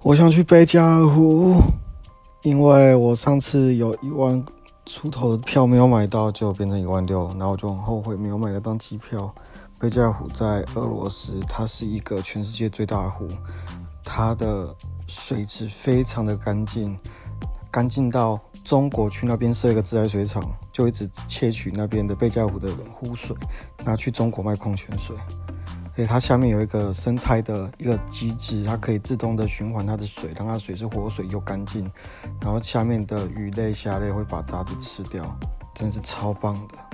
我想去贝加尔湖，因为我上次有一万出头的票没有买到，就变成一万六，然后我就很后悔没有买那张机票。贝加尔湖在俄罗斯，它是一个全世界最大的湖，它的水质非常的干净，干净到中国去那边设一个自来水厂，就一直窃取那边的贝加尔湖的湖水，拿去中国卖矿泉水。对它下面有一个生态的一个机制，它可以自动的循环它的水，让它水是活水又干净。然后下面的鱼类、虾类会把杂质吃掉，真的是超棒的。